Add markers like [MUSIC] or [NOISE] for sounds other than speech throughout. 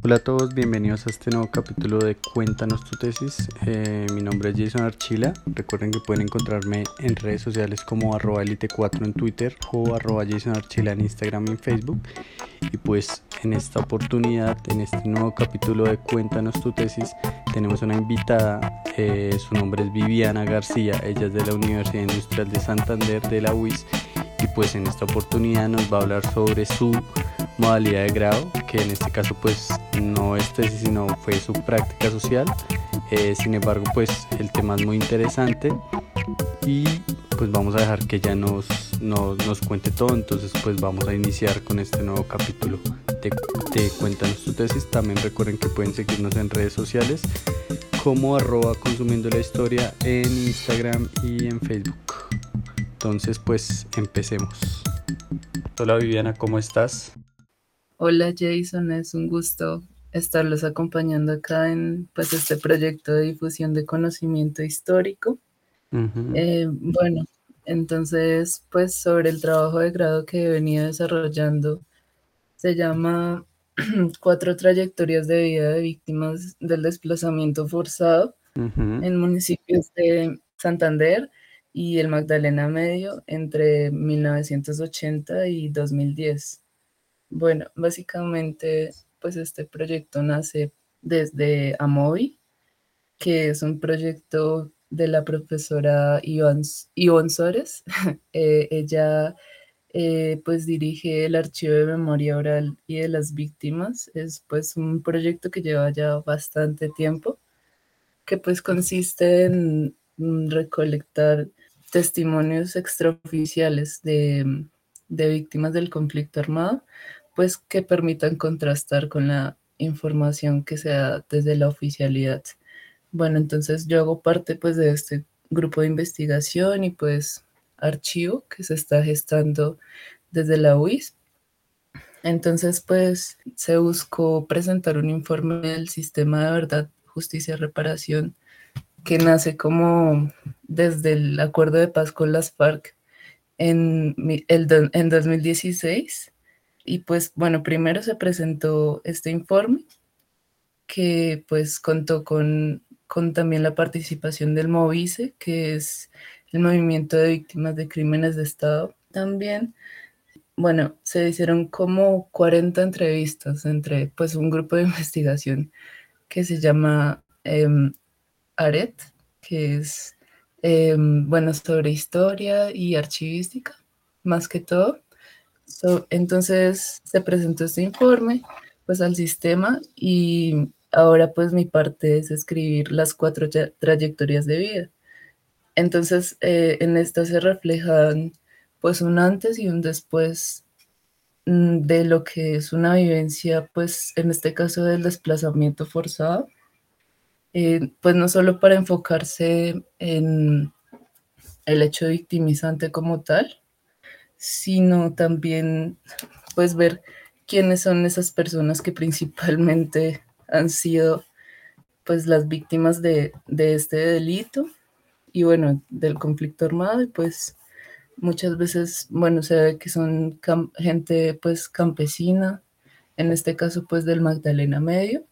Hola a todos, bienvenidos a este nuevo capítulo de Cuéntanos tu tesis. Eh, mi nombre es Jason Archila. Recuerden que pueden encontrarme en redes sociales como arroba elite4 en Twitter o arroba Jason Archila en Instagram y en Facebook. Y pues en esta oportunidad, en este nuevo capítulo de Cuéntanos tu tesis, tenemos una invitada. Eh, su nombre es Viviana García. Ella es de la Universidad Industrial de Santander de la UIS. Y pues en esta oportunidad nos va a hablar sobre su modalidad de grado, que en este caso pues no es tesis, sino fue su práctica social. Eh, sin embargo, pues el tema es muy interesante y pues vamos a dejar que ella nos, nos, nos cuente todo. Entonces pues vamos a iniciar con este nuevo capítulo de, de Cuéntanos tu tesis. También recuerden que pueden seguirnos en redes sociales como arroba consumiendo la historia en Instagram y en Facebook. Entonces pues empecemos. Hola Viviana, ¿cómo estás? Hola Jason, es un gusto estarlos acompañando acá en pues, este proyecto de difusión de conocimiento histórico. Eh, bueno, entonces, pues sobre el trabajo de grado que he venido desarrollando, se llama [CLEARS THROAT] Cuatro trayectorias de vida de víctimas del desplazamiento forzado en municipios de Santander y el Magdalena Medio entre 1980 y 2010. Bueno, básicamente, pues este proyecto nace desde Amovi, que es un proyecto de la profesora Ivonne Sores. [LAUGHS] Eh, ella eh, pues dirige el archivo de memoria oral y de las víctimas. Es pues un proyecto que lleva ya bastante tiempo, que pues consiste en recolectar testimonios extraoficiales de, de víctimas del conflicto armado pues que permitan contrastar con la información que se da desde la oficialidad. Bueno, entonces yo hago parte pues de este grupo de investigación y pues archivo que se está gestando desde la UIS. Entonces pues se buscó presentar un informe del sistema de verdad, justicia y reparación que nace como desde el acuerdo de paz con las FARC en, el, en 2016 y pues bueno, primero se presentó este informe que pues contó con, con también la participación del MOVICE, que es el Movimiento de Víctimas de Crímenes de Estado. También, bueno, se hicieron como 40 entrevistas entre pues un grupo de [LAUGHS] investigación que se llama em, ARET, que es, em, bueno, sobre historia y archivística, más que todo entonces se presentó este informe pues al sistema y ahora pues mi parte es escribir las cuatro trayectorias de vida. Entonces eh, en esta se reflejan pues un antes y un después mm, de lo que es una vivencia pues en este caso del desplazamiento forzado. Eh, pues no solo para enfocarse en el hecho victimizante como tal, sino también pues ver quiénes son esas personas que principalmente han sido pues las víctimas de, este delito y bueno, del conflicto armado y pues muchas veces, bueno, se ve que son gente pues campesina, en este caso pues del Magdalena Medio,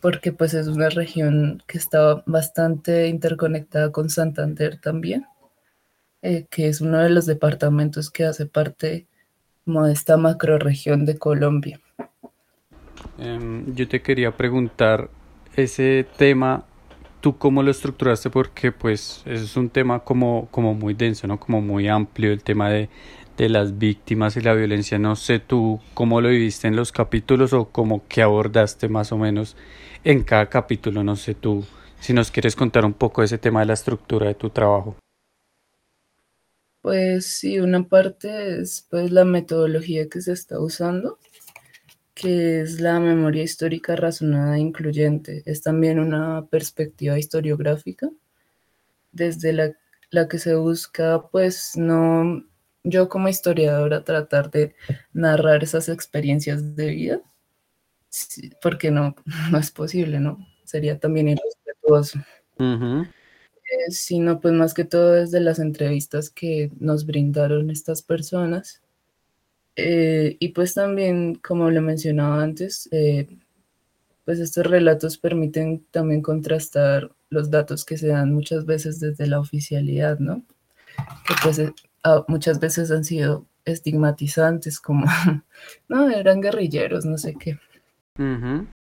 porque pues es una región que está bastante interconectada con Santander también. Eh, que es uno de los departamentos que hace parte como de esta macroregión de Colombia. Em, yo te quería preguntar ese tema, ¿tú cómo lo estructuraste? Porque pues es un tema como, como muy denso, ¿no? Como muy amplio, el tema de, de las víctimas y la violencia. No sé tú cómo lo viviste en los capítulos o cómo que abordaste más o menos en cada capítulo. No sé tú si nos quieres contar un poco ese tema de la estructura de tu trabajo. Pues sí, una parte es pues la metodología que se está usando, que es la memoria histórica razonada e incluyente. Es también una perspectiva historiográfica desde la, la que se busca pues no yo como historiadora tratar de narrar esas experiencias de vida, porque no, [LAUGHS] no es posible, ¿no? Sería también irrespetuoso sino pues más que todo desde las entrevistas que nos brindaron estas personas. Eh, y pues también, como le mencionaba antes, eh, pues estos relatos permiten también contrastar los datos que se dan muchas veces desde la oficialidad, ¿no? Que pues eh, ah, muchas veces han sido estigmatizantes como, [LAUGHS] no, eran guerrilleros, no sé qué.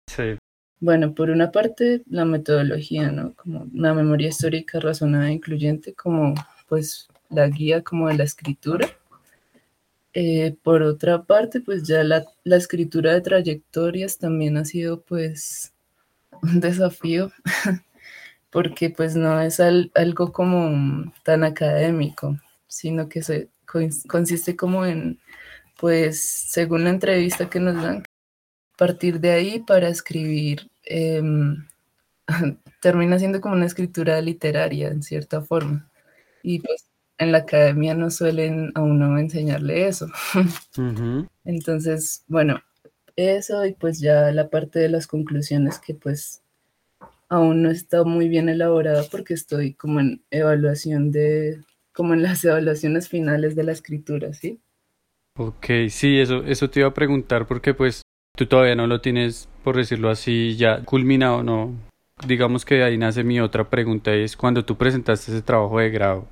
Sí. Bueno, por una parte, la metodología, ¿no? Como una memoria histórica razonada e incluyente, como pues la guía como de la escritura. Eh, por otra parte, pues ya la, la, escritura de trayectorias también ha sido pues un [LAUGHS] desafío, [LAUGHS] porque pues no es algo como tan académico, sino que se consiste como en, pues según la entrevista que nos dan, partir de ahí para escribir, em, [LAUGHS] termina siendo como una escritura literaria en cierta forma. Y pues en la academia no suelen a uno enseñarle eso. [LAUGHS] Entonces, bueno, eso y pues ya la parte de las conclusiones que pues aún no está muy bien elaborada porque estoy como en evaluación de, como en las [LAUGHS] evaluaciones finales de la escritura, ¿sí? Ok, sí, eso, eso te iba a preguntar porque pues tú todavía no lo tienes, por decirlo así, ya culminado, ¿no? Digamos que ahí nace mi otra pregunta es cuando tú presentaste ese trabajo de grado,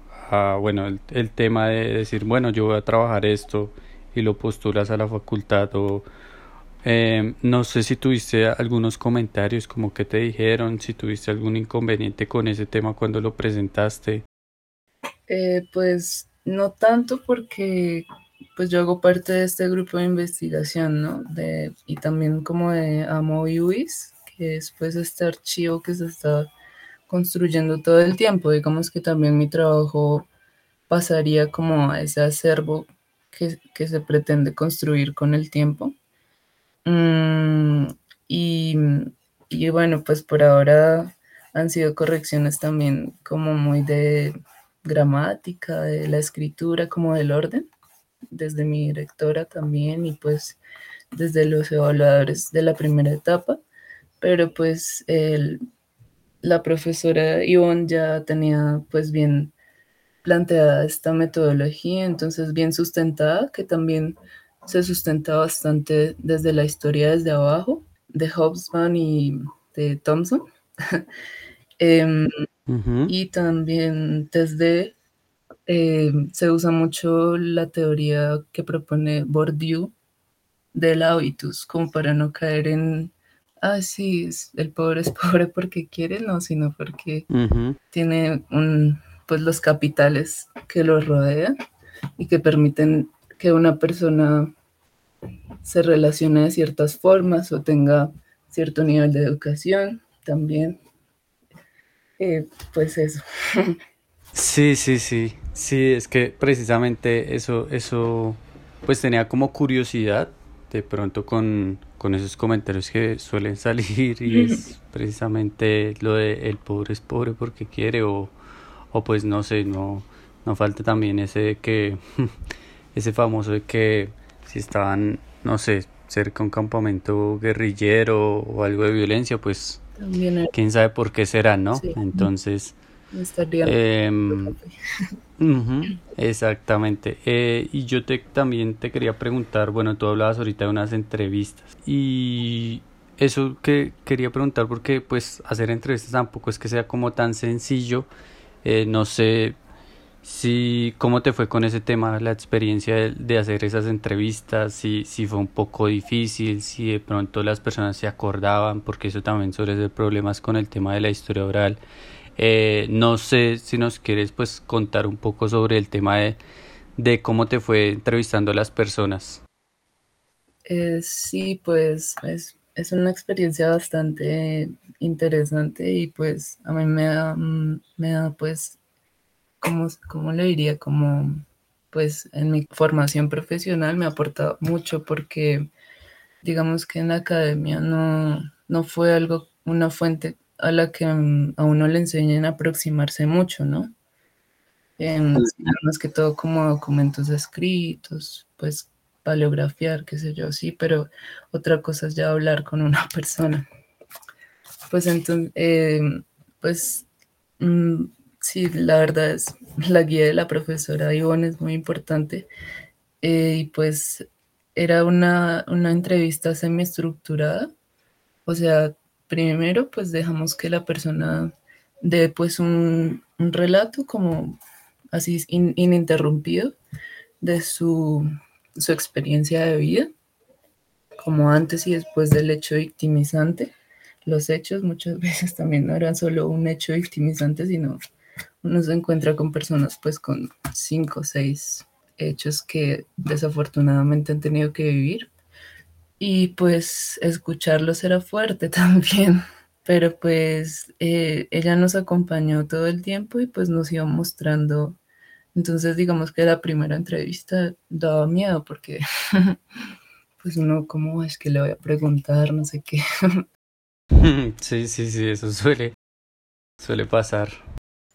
bueno, el, tema de decir, bueno, yo voy a trabajar esto y lo postulas a la facultad o eh, no sé si tuviste algunos comentarios como que te dijeron, si tuviste algún inconveniente con ese tema cuando lo presentaste. Eh, pues no tanto porque pues yo hago parte de este grupo de investigación, ¿no? De, y también como de Amo UIS, que es pues este archivo que se está construyendo todo el tiempo. Digamos que también mi trabajo pasaría como a ese acervo que, que se pretende construir con el tiempo. Mm, y, y bueno, pues por ahora han sido correcciones también como muy de gramática, de la escritura, como del orden desde mi directora también y pues desde los evaluadores de la primera etapa, pero pues la profesora Ivonne ya tenía pues bien planteada esta metodología, entonces bien sustentada, que también se sustenta bastante desde la historia desde abajo, de Hobsbawm y de Thompson, [LAUGHS] em, y también desde eh, se usa mucho la teoría que propone Bourdieu del hábitus, como para no caer en, ah, sí, el pobre es [LAUGHS] pobre porque quiere, no, sino porque tiene un, pues los capitales que lo rodean y que permiten que una persona se relacione de ciertas formas o tenga cierto nivel de educación también. Eh, pues eso. [LAUGHS] Sí, sí, sí. Sí, es que precisamente eso, eso, pues tenía como curiosidad de pronto con, con esos comentarios que suelen [LAUGHS] salir y es [LAUGHS] precisamente lo de el pobre es pobre porque quiere o, o pues no sé, no, no falta también ese de que, [LAUGHS] ese famoso de que si estaban, no sé, cerca de un campamento guerrillero o algo de violencia, pues quién sabe por qué será, ¿no? Entonces eh, [LAUGHS] exactamente. Eh, y yo te, también te quería preguntar, bueno, tú hablabas ahorita de unas entrevistas y eso que quería preguntar porque pues hacer entrevistas tampoco es que sea como tan sencillo. Eh, no sé si cómo te fue con ese tema, la experiencia de, de, hacer esas entrevistas, si, si fue un poco difícil, si de pronto las personas se acordaban, porque eso también suele ser problemas con el tema de la historia oral. Eh, no sé si nos quieres pues contar un poco sobre el tema de, cómo te fue entrevistando a las personas. Eh, sí, pues es, una experiencia bastante interesante y pues a mí me da, mm, me da pues, como, ¿cómo le diría? Como pues en mi formación profesional me ha aportado mucho porque digamos que en la academia no, no fue algo, una fuente a la que mm, a uno le enseñan a aproximarse mucho, ¿no? más que todo como documentos escritos, pues paleografiar, qué sé yo, sí, pero otra cosa es ya hablar con una [LAUGHS] persona. Pues entonces, em, pues mm, sí, la verdad es, la guía de la profesora Ivonne es muy importante eh, y pues era una, una entrevista semiestructurada O sea, primero pues dejamos que la persona dé pues un, relato como así ininterrumpido de su, su experiencia de vida, como antes y después del hecho victimizante. Los hechos muchas [LAUGHS] veces también no eran solo un hecho victimizante, sino uno se encuentra con personas pues con cinco o seis hechos que desafortunadamente han tenido que vivir. Y pues escucharlos era fuerte [LAUGHS] también, pero pues eh, ella nos acompañó todo el tiempo y pues nos iba mostrando. Entonces digamos que la primera entrevista daba miedo porque [LAUGHS] pues uno, ¿cómo es que le voy a preguntar? No sé qué. [LAUGHS] Sí, sí, sí, eso suele, suele pasar.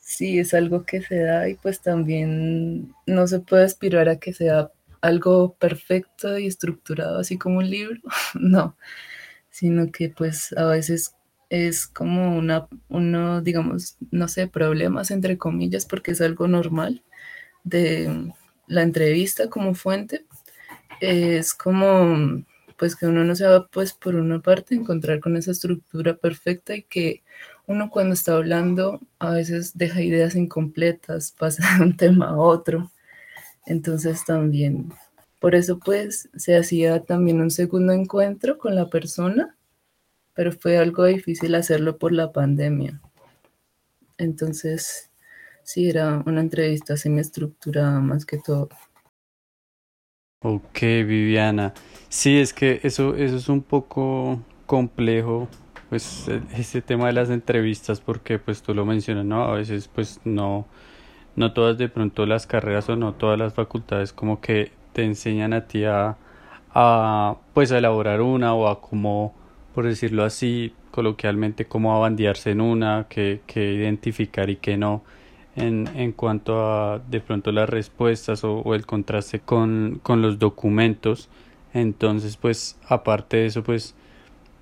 Sí, es algo que se da y pues también no se puede aspirar a que sea algo perfecto y estructurado, así como un libro, [LAUGHS] no, sino que pues a veces es como una, uno, digamos, no sé, problemas entre comillas, porque es algo normal de la entrevista como fuente. Es como, pues que uno no se va, pues por una parte, encontrar con esa estructura perfecta y que uno cuando está hablando a veces deja ideas incompletas, [LAUGHS] pasa de un tema a otro. Entonces también, por eso pues se hacía también un segundo encuentro con la persona, pero fue algo difícil hacerlo por la pandemia. Entonces, sí, era una entrevista semi-estructurada más que todo. Ok, Viviana. Sí, es que eso, eso es un poco complejo pues e, ese tema de las entrevistas porque pues tú lo mencionas, ¿no? A veces pues no, no todas de pronto las carreras o no todas las facultades como que te enseñan a ti a, pues a elaborar una o a cómo, por decirlo así, coloquialmente, cómo a bandearse en una, que, que identificar y que no. En, en cuanto a de pronto las respuestas o, el contraste con, con los documentos entonces pues aparte de eso pues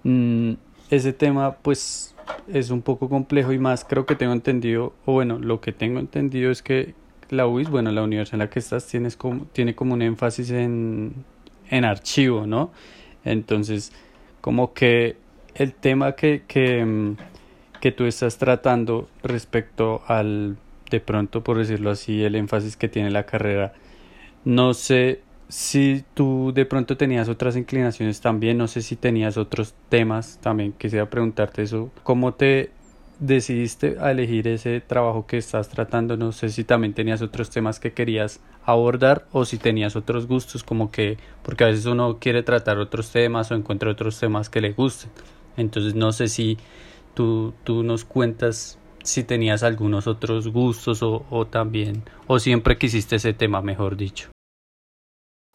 mmm, ese tema pues es un poco complejo y más creo que tengo entendido, o bueno, lo que tengo entendido es que la UIS, bueno, la universidad en la que estás tienes como, tiene como un énfasis en, en archivo, ¿no? Entonces, como que el tema que, que, que tú estás tratando respecto al, de pronto, por decirlo así, el énfasis que tiene la carrera, no sé si tú de pronto tenías otras inclinaciones también, no sé si tenías otros temas también, quisiera preguntarte eso, ¿cómo te decidiste a elegir ese trabajo que estás tratando? No sé si también tenías otros temas que querías abordar o si tenías otros gustos, como que, porque a veces uno quiere tratar otros temas o encuentra otros temas que le gusten. Entonces no sé si tú, tú nos cuentas si tenías algunos otros gustos o, o también, o siempre quisiste ese tema, mejor dicho.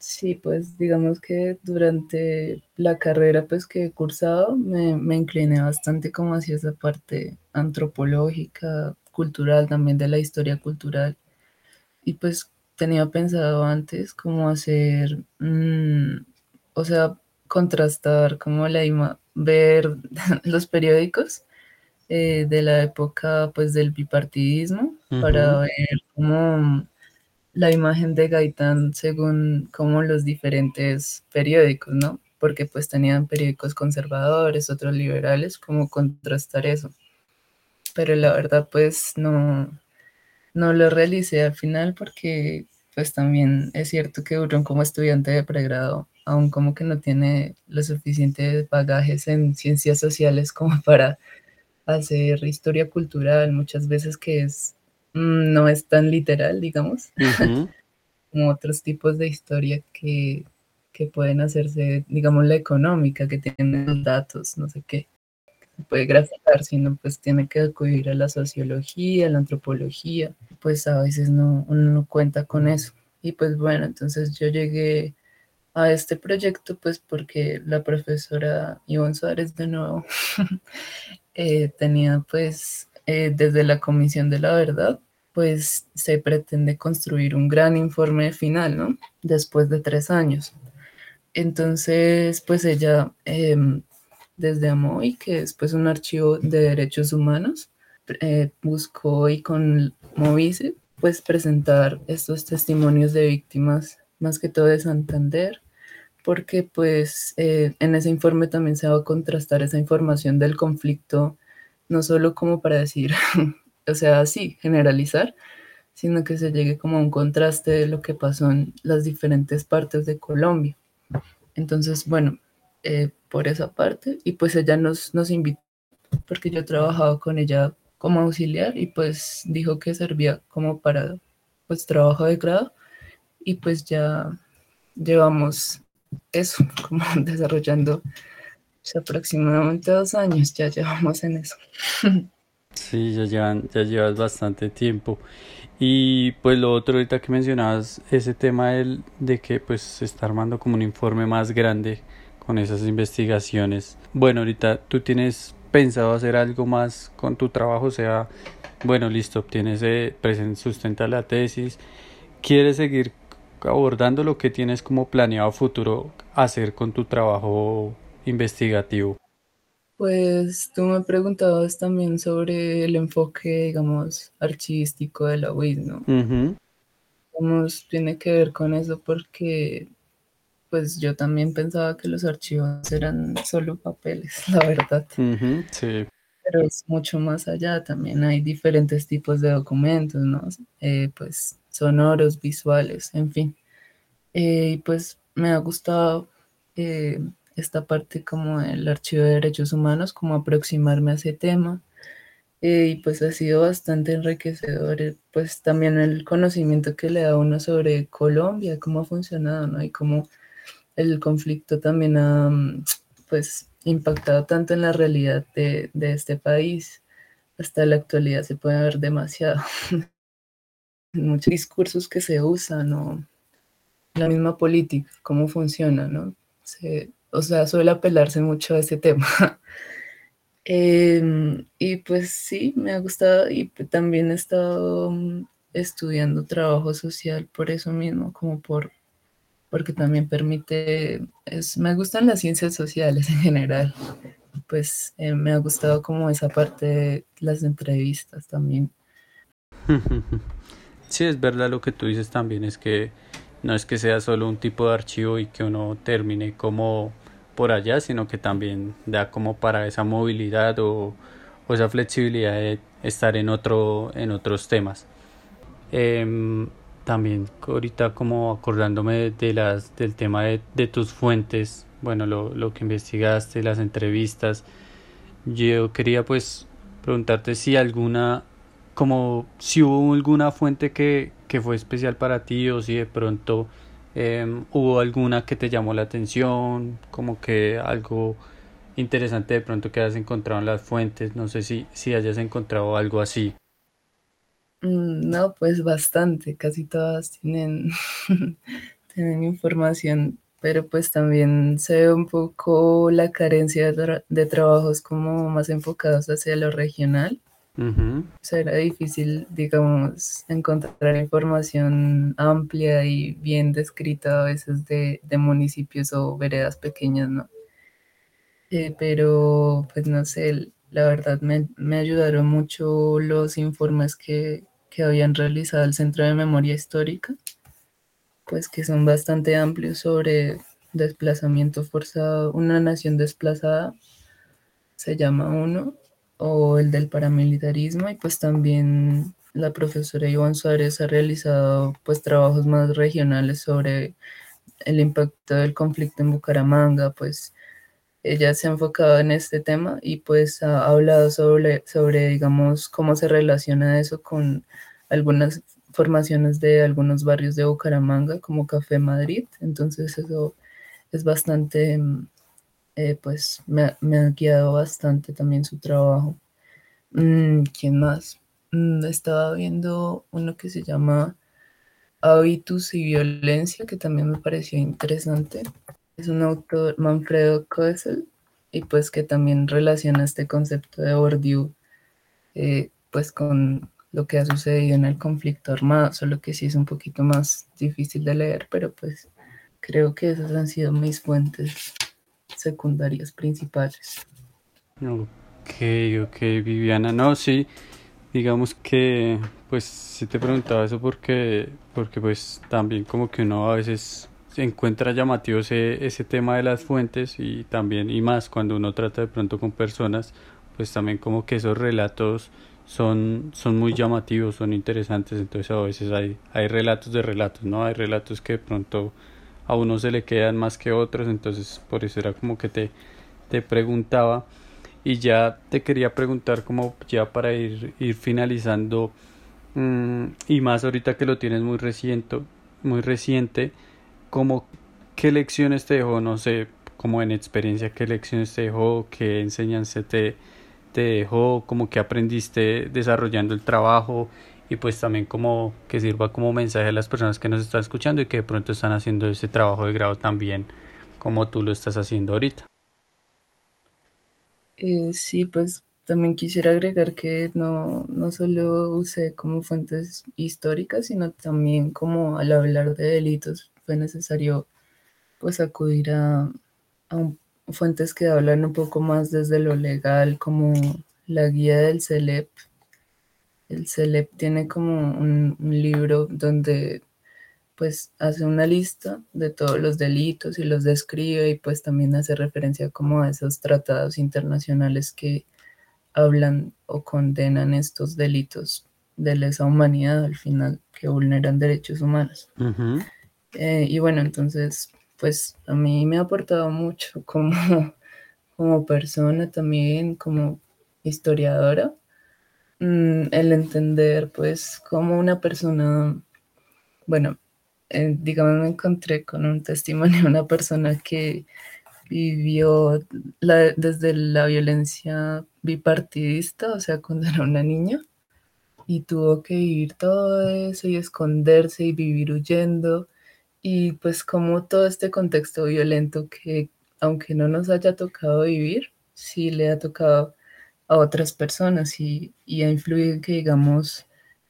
Sí, pues digamos que durante la carrera pues que he cursado me, me incliné bastante como hacia esa parte antropológica, cultural, también de la historia cultural. Y pues tenía pensado antes como hacer, mm, o sea, contrastar como la imagen, ver [LAUGHS] los periódicos eh, de la época pues del bipartidismo para ver cómo la imagen de Gaitán según como los diferentes periódicos, ¿no? Porque pues tenían periódicos conservadores, otros liberales, como contrastar eso. Pero la verdad pues no, no lo realicé al final porque pues también es cierto que uno como estudiante de pregrado aún como que no tiene los suficientes bagajes en ciencias sociales como [LAUGHS] para hacer historia cultural, muchas veces que es no es tan literal, digamos, [LAUGHS] como otros tipos de historia que, que, pueden hacerse, digamos, la económica, que tienen datos, no sé qué, se puede graficar, sino pues tiene que acudir a la sociología, a la antropología, pues a veces no, uno no cuenta con eso. Y pues bueno, entonces yo llegué a este proyecto pues porque la profesora Ivonne Suárez de nuevo [LAUGHS] eh, tenía pues eh, desde la Comisión de la Verdad pues se pretende construir un gran informe final, ¿no? Después de tres años. Entonces, pues ella, em, desde AMOI, que es pues un archivo de derechos humanos, eh, buscó y con Movice, pues presentar estos testimonios de víctimas, más que todo de Santander, porque pues eh, en ese informe también se va a contrastar esa información del conflicto, no solo como para decir, [LAUGHS] o sea, sí, generalizar, sino que se llegue como a un contraste de lo que pasó en las diferentes partes de Colombia. Entonces, bueno, eh, por esa parte, y pues ella nos, nos invitó, porque yo he trabajado con ella como auxiliar y pues dijo que servía como para pues trabajo de grado y pues ya llevamos eso, [LAUGHS] como desarrollando aproximadamente dos años, ya llevamos en eso. [LAUGHS] Sí, ya, llevan, ya llevas bastante tiempo. Y pues lo otro ahorita que mencionabas, ese tema del, de que pues se está armando como un informe más grande con esas investigaciones. Bueno, ahorita tú tienes pensado hacer algo más con tu trabajo, o sea, bueno, listo, obtienes, eh, sustenta la tesis, quieres seguir abordando lo que tienes como planeado futuro hacer con tu trabajo investigativo. Pues tú me preguntabas también sobre el enfoque, digamos, archivístico de la UIS, ¿no? tiene que ver con eso porque pues yo también pensaba que los archivos eran solo papeles, [LAUGHS] la verdad. sí. Pero es mucho más allá, también hay diferentes tipos de documentos, ¿no? Eh, pues sonoros, visuales, en fin. Eh, y pues me ha gustado eh, esta parte como el archivo de derechos humanos, como aproximarme a ese tema. y pues ha sido bastante enriquecedor, pues también el conocimiento que le da uno sobre Colombia, cómo ha funcionado, ¿no? Y cómo el conflicto también ha pues impactado tanto en la realidad de, este país. Hasta la actualidad se puede ver demasiado. [LAUGHS] Muchos discursos que se usan, o la misma política, cómo funciona, ¿no? O sea, suele apelarse mucho a ese tema. [LAUGHS] Em, y pues sí, me ha gustado y también he estado mm, estudiando trabajo social por eso mismo, como por porque también permite, me gustan las ciencias sociales en general, pues eh, me ha gustado como esa parte de las entrevistas también. [LAUGHS] Sí, es verdad lo que tú dices también, es que no es que sea solo un tipo de archivo y que uno termine como por allá, sino que también da como para esa movilidad o, esa flexibilidad de estar en, otro, en otros temas. Eh, también ahorita como acordándome de las del tema de, de tus fuentes bueno lo, lo, que investigaste las entrevistas yo quería pues preguntarte si alguna como si hubo alguna fuente que, que fue especial para ti o si de pronto em, hubo alguna que te llamó la atención como que algo interesante de pronto que hayas encontrado en las fuentes no sé si si hayas encontrado algo así Mm, no, pues bastante, casi todas tienen, [LAUGHS] tienen información, pero pues también se ve un poco la carencia de, trabajos como más enfocados hacia lo regional. Uh era difícil, digamos, encontrar información amplia y bien descrita a veces de, municipios o veredas pequeñas, ¿no? Eh, pero, pues no sé, la verdad me, me ayudaron mucho los informes que, que habían realizado el Centro de Memoria Histórica, pues que son bastante amplios sobre desplazamiento forzado, una nación desplazada, se llama uno, o el del paramilitarismo, y pues también la profesora Iván Suárez ha realizado pues trabajos más regionales sobre el impacto del conflicto en Bucaramanga, pues ella se ha enfocado en este tema y pues ha hablado sobre, sobre, digamos, cómo se relaciona eso con algunas formaciones de algunos barrios de Bucaramanga, como Café Madrid. Entonces eso es bastante, mm, eh, pues me, ha guiado bastante también su trabajo. Mm, ¿Quién más? Mm, estaba viendo uno que se llama Hábitus y Violencia, que también me pareció interesante es un autor, Manfredo Koessel, y pues que también relaciona este concepto de Bourdieu eh, pues con lo que ha sucedido en el conflicto armado, solo que sí es un poquito más difícil de leer, pero pues creo que esas han sido mis fuentes secundarias principales. Ok, ok, Viviana, no, sí, digamos que pues sí te preguntaba eso porque, porque pues también como que uno a veces se encuentra llamativo ese, ese tema de las fuentes y también y más cuando uno trata de pronto con personas, pues también como que esos relatos son, son muy llamativos, son interesantes, entonces a veces hay, hay relatos de relatos, ¿no? Hay relatos que de pronto a uno se le quedan más que otros, entonces por eso era como que te, te preguntaba. Y ya te quería preguntar como ya para ir, ir finalizando mm, y más ahorita que lo tienes muy reciente, muy reciente, como qué lecciones te dejó, no sé, como en experiencia, qué lecciones te dejó, qué enseñanza te, te dejó, como que aprendiste desarrollando el trabajo y pues también como que sirva como mensaje a las personas que nos están escuchando y que de pronto están haciendo ese trabajo de grado también como tú lo estás haciendo ahorita. Eh, sí, pues también quisiera agregar que no, no solo usé como fuentes históricas, sino también como al hablar de delitos fue necesario pues acudir a, fuentes que hablan un poco más desde lo legal, como la guía del CELEP. El CELEP tiene como un, un libro donde pues hace una lista de todos los delitos y los describe y pues también hace referencia como a esos tratados internacionales que hablan o condenan estos delitos de lesa humanidad al final que vulneran derechos humanos. Eh, y bueno, entonces pues a mí me ha aportado mucho como, [LAUGHS] como persona también, como historiadora, el entender pues como una persona, bueno, eh, digamos, me encontré con un testimonio de una persona que vivió desde la violencia bipartidista, o sea, cuando era una niña, y tuvo que vivir todo eso y esconderse y vivir huyendo, y pues como todo este contexto violento que, aunque no nos haya tocado vivir, sí le ha tocado a otras personas y, y ha influido en que, digamos,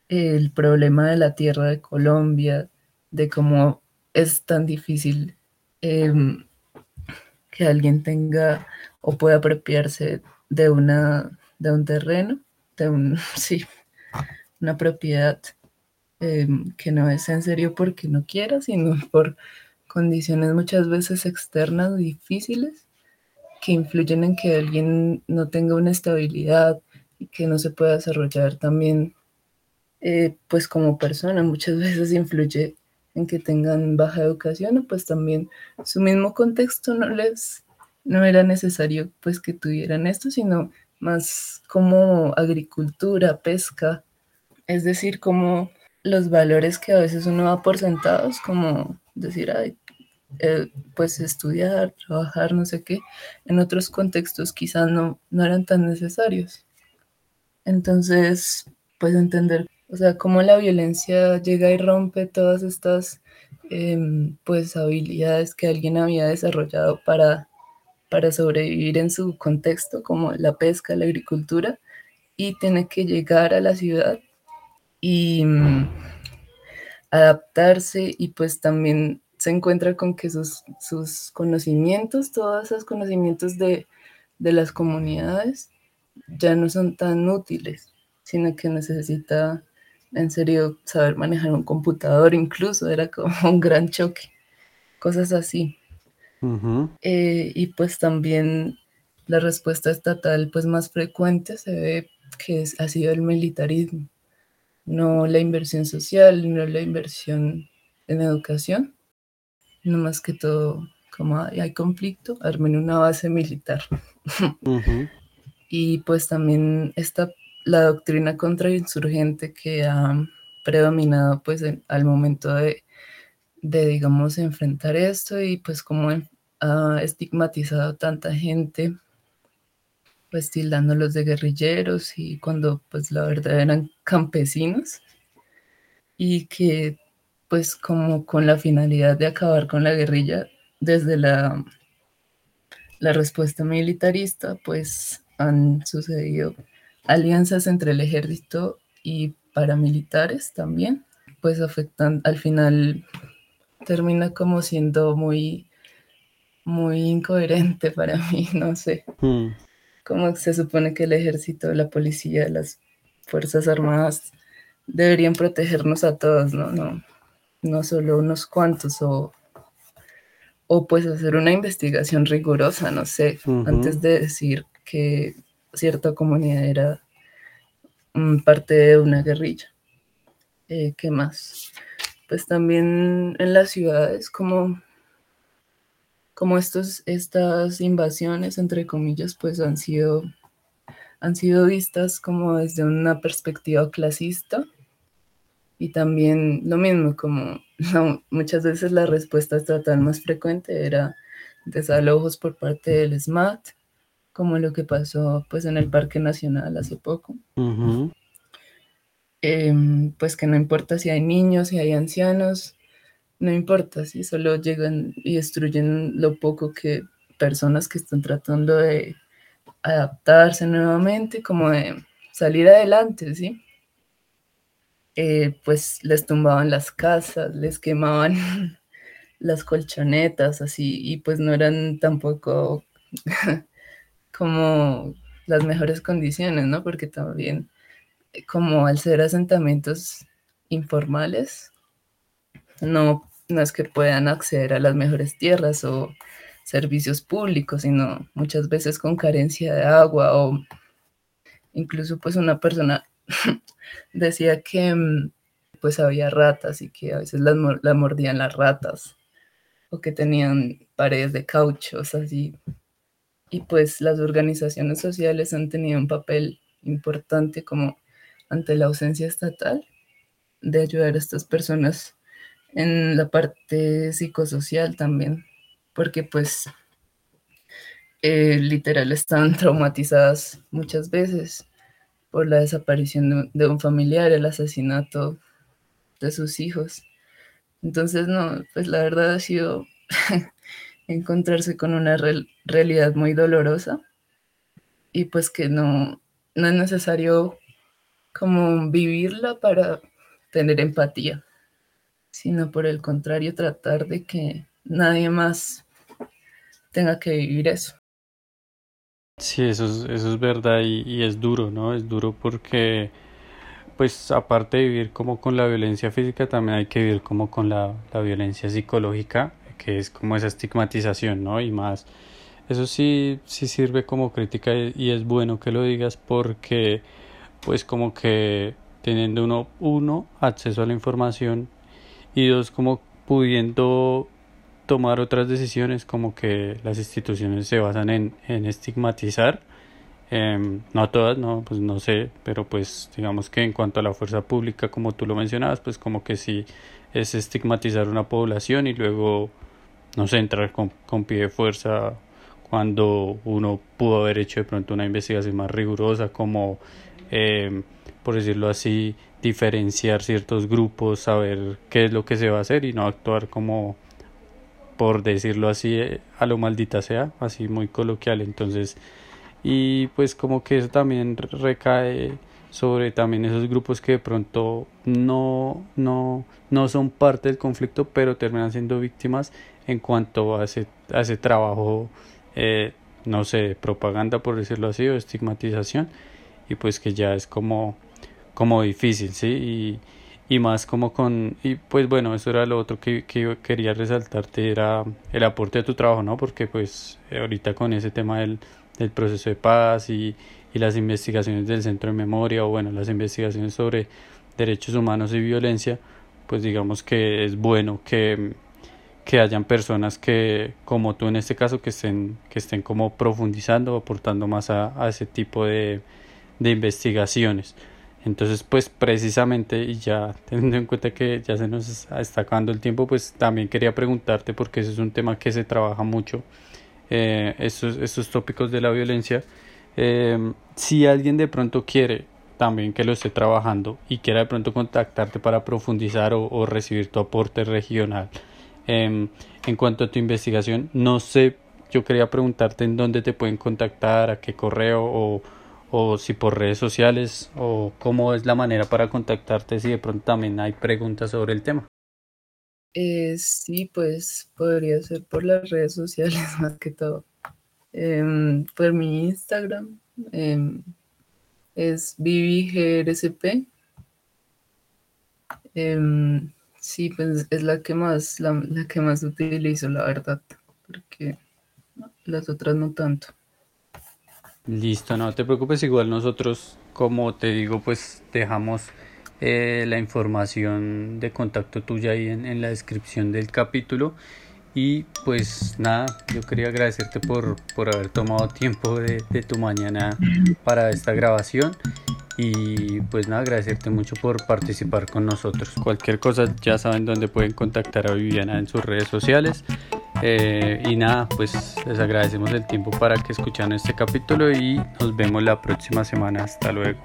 el problema de la tierra de Colombia, de cómo es tan difícil em, que alguien tenga o pueda apropiarse de una de un terreno, de un [LAUGHS] sí, una propiedad em, que no es en serio porque no quiera, sino por condiciones muchas veces externas difíciles que influyen en que alguien no tenga una estabilidad y que no se pueda desarrollar también eh, pues como persona muchas [LAUGHS] veces influye en que tengan baja educación, pues también su mismo contexto no les, no era necesario pues que tuvieran esto, sino más como agricultura, pesca, es decir, como los valores que a veces uno da por sentados, como decir, ay, eh, pues estudiar, trabajar, no sé qué, en otros contextos quizás no, no eran tan necesarios. Entonces, pues entender o sea, cómo la violencia llega y rompe todas estas em, pues habilidades que alguien había desarrollado para, para sobrevivir en su contexto, como la pesca, la agricultura, y tiene que llegar a la ciudad y mm, adaptarse y pues también se encuentra con que sus, sus conocimientos, todos esos conocimientos de, de las comunidades ya no son tan útiles, sino que necesita en serio, saber manejar un computador incluso era como [LAUGHS] un gran choque, cosas así. Eh, y pues también la respuesta estatal pues más frecuente se ve que ha sido el militarismo, no la inversión social, no la inversión en educación, no más que todo, como hay, conflicto, armen una base militar. y pues también esta la doctrina contrainsurgente que ha predominado pues al momento de, digamos, enfrentar esto y pues como ha estigmatizado tanta gente, pues tildándolos de guerrilleros y cuando pues la verdad eran campesinos y que pues como con la finalidad de acabar con la guerrilla desde la, la respuesta militarista pues han sucedido alianzas entre el ejército y paramilitares también, pues afectan, al final termina como siendo muy, muy incoherente para [LAUGHS] mí, no sé. Hmm. Como se supone que el ejército, la policía, las Fuerzas Armadas deberían protegernos a todos, ¿no? No, no solo unos cuantos o o pues hacer una investigación rigurosa, no sé, antes de decir que cierta comunidad era parte de una guerrilla. Eh, ¿Qué más? Pues también en las ciudades, como, como estos, estas invasiones, entre comillas, pues han sido, han sido vistas como desde una perspectiva clasista y también lo mismo, como [LAUGHS] muchas veces la respuesta estatal más frecuente era desalojos por parte del SMAT, como lo que pasó pues en el Parque Nacional hace poco. Em, pues que no importa si hay niños, si hay ancianos, no importa, si solo llegan y destruyen lo poco que personas que están tratando de adaptarse nuevamente, como de salir adelante, ¿sí? Eh, pues les tumbaban las casas, les quemaban [LAUGHS] las colchonetas, así, y pues no eran tampoco [LAUGHS] como las mejores condiciones, ¿no? Porque también, eh, como al ser asentamientos informales, no, no es que puedan acceder a las mejores tierras o servicios públicos, sino muchas veces con carencia de agua o incluso pues una persona [LAUGHS] decía que mm, pues había ratas y que a veces las, la mordían las ratas o que tenían paredes de cauchos así. Y pues las organizaciones sociales han tenido un papel importante como ante la ausencia estatal de ayudar a estas personas en la parte psicosocial también, porque pues eh, literal están traumatizadas muchas veces por la desaparición de, un familiar, el asesinato de sus hijos. Entonces, no, pues la verdad ha sido [LAUGHS] encontrarse con una realidad muy dolorosa y pues que no, no es necesario como vivirla para tener empatía, sino por el contrario tratar de que nadie más tenga que vivir eso. Sí, eso es, eso es verdad y, es duro, ¿no? Es duro porque, pues, aparte de vivir como con la violencia física, también hay que vivir como con la, violencia psicológica, que es como esa estigmatización, ¿no? Y más, eso sí, sí sirve como crítica y, es bueno que lo digas porque, pues, como que teniendo uno, uno, acceso a la información y dos, como pudiendo tomar otras decisiones como que las instituciones se basan en, en estigmatizar. Em, no todas no pues no sé pero pues digamos que en cuanto a la fuerza pública como tú lo mencionabas pues como que sí es estigmatizar una población y luego no sé entrar con, con pie de fuerza cuando uno pudo haber hecho de pronto una investigación más rigurosa como em, por decirlo así diferenciar ciertos grupos saber qué es lo que se va a hacer y no actuar como por decirlo así, eh, a lo maldita sea, así muy coloquial. Entonces, y pues como que eso también recae sobre también esos grupos que de pronto no, no, no son parte del conflicto, pero terminan siendo víctimas en cuanto a ese, a ese trabajo, eh, no sé, propaganda, por decirlo así, o estigmatización, y pues que ya es como, como difícil, ¿sí? Y, y más como con y pues bueno eso era lo otro que, que quería resaltarte era el aporte de tu trabajo no porque pues ahorita con ese tema del, del proceso de paz y, y las investigaciones del centro de memoria o bueno las investigaciones sobre derechos humanos y violencia pues digamos que es bueno que que hayan personas que como tú en este caso que estén que estén como profundizando aportando más a, a ese tipo de, de investigaciones entonces, pues precisamente, y ya teniendo en cuenta que ya se nos está acabando el tiempo, pues también quería preguntarte, porque ese es un tema que se trabaja mucho, eh, estos, estos tópicos de la violencia, eh, si alguien de pronto quiere también que lo esté trabajando y quiera de pronto contactarte para profundizar o, recibir tu aporte regional em, en cuanto a tu investigación, no sé, yo quería preguntarte en dónde te pueden contactar, a qué correo o o si por redes sociales o cómo es la manera para contactarte si de pronto también hay preguntas sobre el tema. Eh, sí, pues podría ser por las redes sociales [LAUGHS] más que todo. Em, por mi Instagram em, es ViviGRSP. Em, Sí, pues es la que más, la, que más utilizo, la verdad, porque las otras no tanto. Listo, no te preocupes, igual nosotros, como te digo, pues dejamos eh, la información de contacto tuya ahí en, la descripción del capítulo. Y pues nada, yo quería agradecerte por, por haber tomado tiempo de, tu mañana para esta grabación. Y pues nada, agradecerte mucho por participar con nosotros. Cualquier cosa ya saben dónde pueden contactar a Viviana en sus redes sociales. Eh, y nada, pues les agradecemos el tiempo para que escuchan este capítulo y nos vemos la próxima semana. Hasta luego.